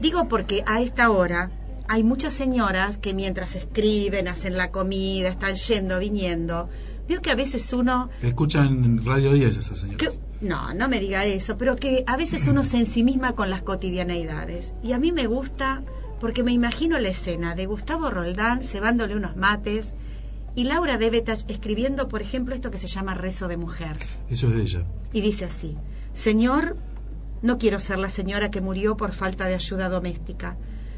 digo porque a esta hora hay muchas señoras que mientras escriben, hacen la comida, están yendo, viniendo. Veo que a veces uno Escuchan Radio 10 esas señoras. que- no, no me diga eso, pero que a veces uno se ensimisma con las cotidianeidades. Y a mí me gusta porque me imagino la escena de Gustavo Roldán cebándole unos mates y Laura Debetach escribiendo, por ejemplo, esto que se llama Rezo de Mujer. Eso es de ella. Y dice así, Señor, no quiero ser la señora que murió por falta de ayuda doméstica.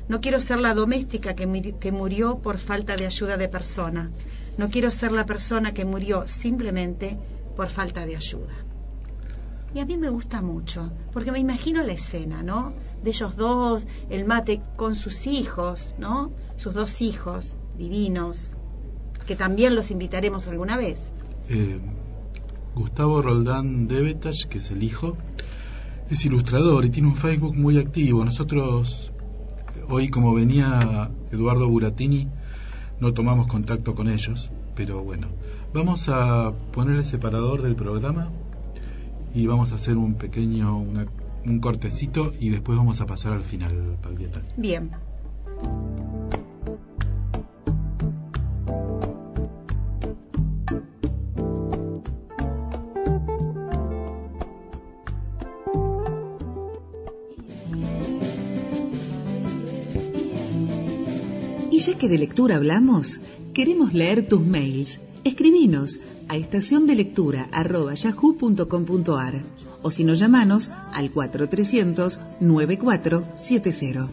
No quiero ser la doméstica que, muri- que murió por falta de ayuda de persona. No quiero ser la persona que murió simplemente por falta de ayuda. Y a mí me gusta mucho, porque me imagino la escena, ¿no? De ellos dos, el mate con sus hijos, ¿no? Sus dos hijos divinos, que también los invitaremos alguna vez. Eh, Gustavo Roldán Debetach, que es el hijo, es ilustrador y tiene un Facebook muy activo. Nosotros, hoy como venía Eduardo Buratini, no tomamos contacto con ellos, pero bueno, vamos a poner el separador del programa y vamos a hacer un pequeño, una- un cortecito y después vamos a pasar al final, Paglieta. Bien. Y ya que de lectura hablamos, queremos leer tus mails. Escribinos a estaciondelectura.yahoo.com.ar o si no llamanos al 4300 9470.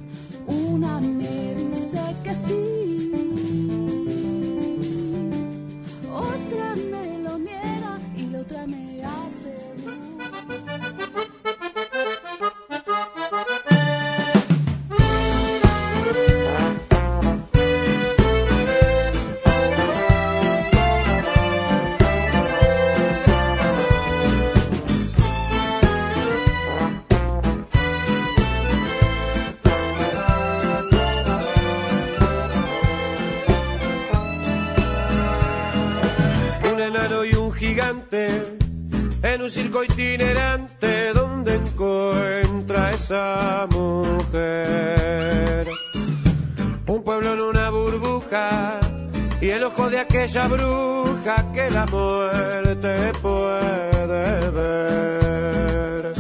Bruja que la muerte puede ver.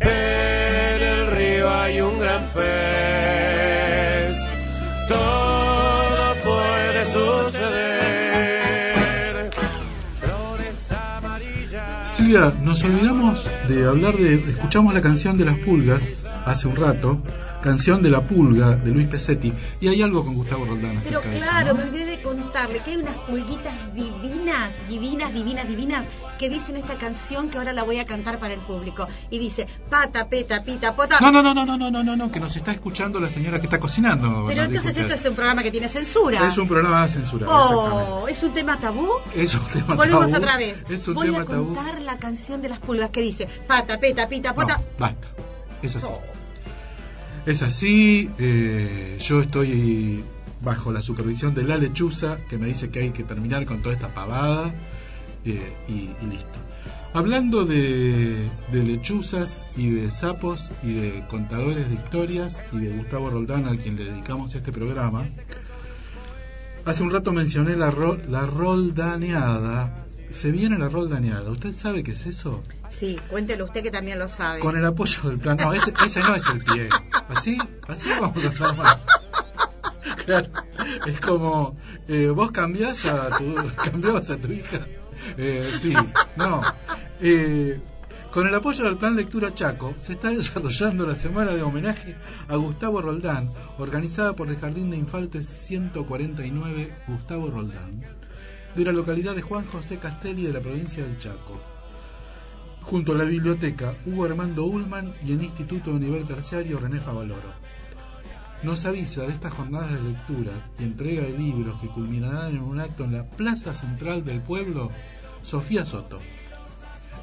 En el río hay un gran pez, todo puede suceder. Flores amarillas. Silvia, nos olvidamos de hablar de. Escuchamos la canción de las pulgas hace un rato, canción de la pulga de Luis Pesetti, y hay algo con Gustavo Roldán Pero acerca de eso. claro, ¿no? me olvidé contarle que hay unas pulguitas divinas, divinas, divinas, divinas, que dicen esta canción que ahora la voy a cantar para el público. Y dice, pata, peta, pita, pota. No, no, no, no, no, no, no, no, no, que nos está escuchando la señora que está cocinando. Pero entonces esto es un programa que tiene censura. Es un programa censurado. Oh, ¿es un tema tabú? Es un tema Volvemos tabú. otra vez. Es un Voy tema a tabú. contar la canción de las pulgas que dice, pata, peta, pita, pota. No, basta. Es así. Oh. Es así. eh, yo estoy bajo la supervisión de la lechuza que me dice que hay que terminar con toda esta pavada eh, y, y listo. Hablando de, de lechuzas y de sapos y de contadores de historias y de Gustavo Roldán al quien le dedicamos este programa, hace un rato mencioné la, ro- la roldaneada. Se viene la roldaneada. ¿Usted sabe qué es eso? Sí, cuéntelo usted que también lo sabe. Con el apoyo del plan. No, ese, ese no es el pie. Así, así vamos a estar mal. Es como, eh, vos cambiás a tu, [LAUGHS] cambiabas a tu hija. Eh, sí, no. Eh, con el apoyo del Plan Lectura Chaco, se está [LAUGHS] desarrollando la semana de homenaje a Gustavo Roldán, organizada por el Jardín de Infantes 149 Gustavo Roldán, de la localidad de Juan José Castelli de la provincia del Chaco junto a la biblioteca Hugo Armando Ullman y el Instituto de Nivel Terciario René Favaloro. Nos avisa de estas jornadas de lectura y entrega de libros que culminarán en un acto en la Plaza Central del Pueblo, Sofía Soto.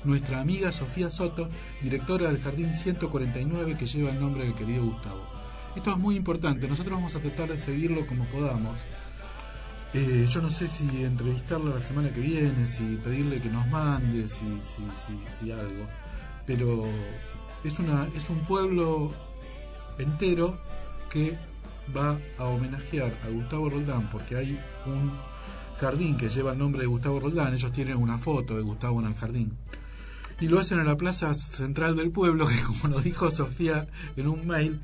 Nuestra amiga Sofía Soto, directora del Jardín 149 que lleva el nombre del querido Gustavo. Esto es muy importante, nosotros vamos a tratar de seguirlo como podamos. Eh, yo no sé si entrevistarla la semana que viene, si pedirle que nos mande, si, si, si, si algo. Pero es, una, es un pueblo entero que va a homenajear a Gustavo Roldán porque hay un jardín que lleva el nombre de Gustavo Roldán. Ellos tienen una foto de Gustavo en el jardín. Y lo hacen en la plaza central del pueblo, que [LAUGHS] como nos dijo Sofía en un mail,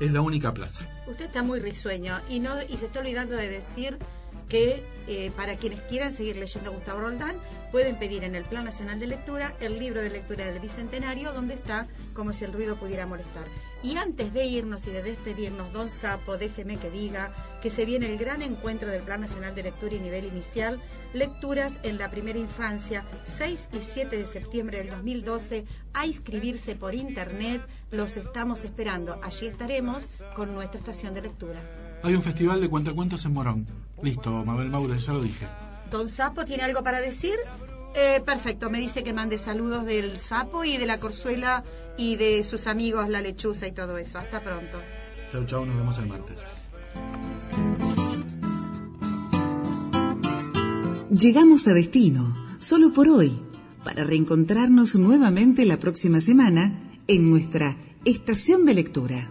es la única plaza. Usted está muy risueño y no y se está olvidando de decir que eh, para quienes quieran seguir leyendo a Gustavo Roldán pueden pedir en el Plan Nacional de Lectura el libro de lectura del Bicentenario donde está como si el ruido pudiera molestar. Y antes de irnos y de despedirnos, don Sapo, déjeme que diga que se viene el gran encuentro del Plan Nacional de Lectura y Nivel Inicial, lecturas en la primera infancia, 6 y 7 de septiembre del 2012, a inscribirse por internet, los estamos esperando. Allí estaremos con nuestra estación de lectura. Hay un festival de cuentacuentos en Morón. Listo, Mabel Maure, ya lo dije. Don Sapo, ¿tiene algo para decir? Eh, perfecto, me dice que mande saludos del Sapo y de la Corzuela y de sus amigos La Lechuza y todo eso. Hasta pronto. Chau, chau, nos vemos el martes. Llegamos a destino, solo por hoy, para reencontrarnos nuevamente la próxima semana en nuestra estación de lectura.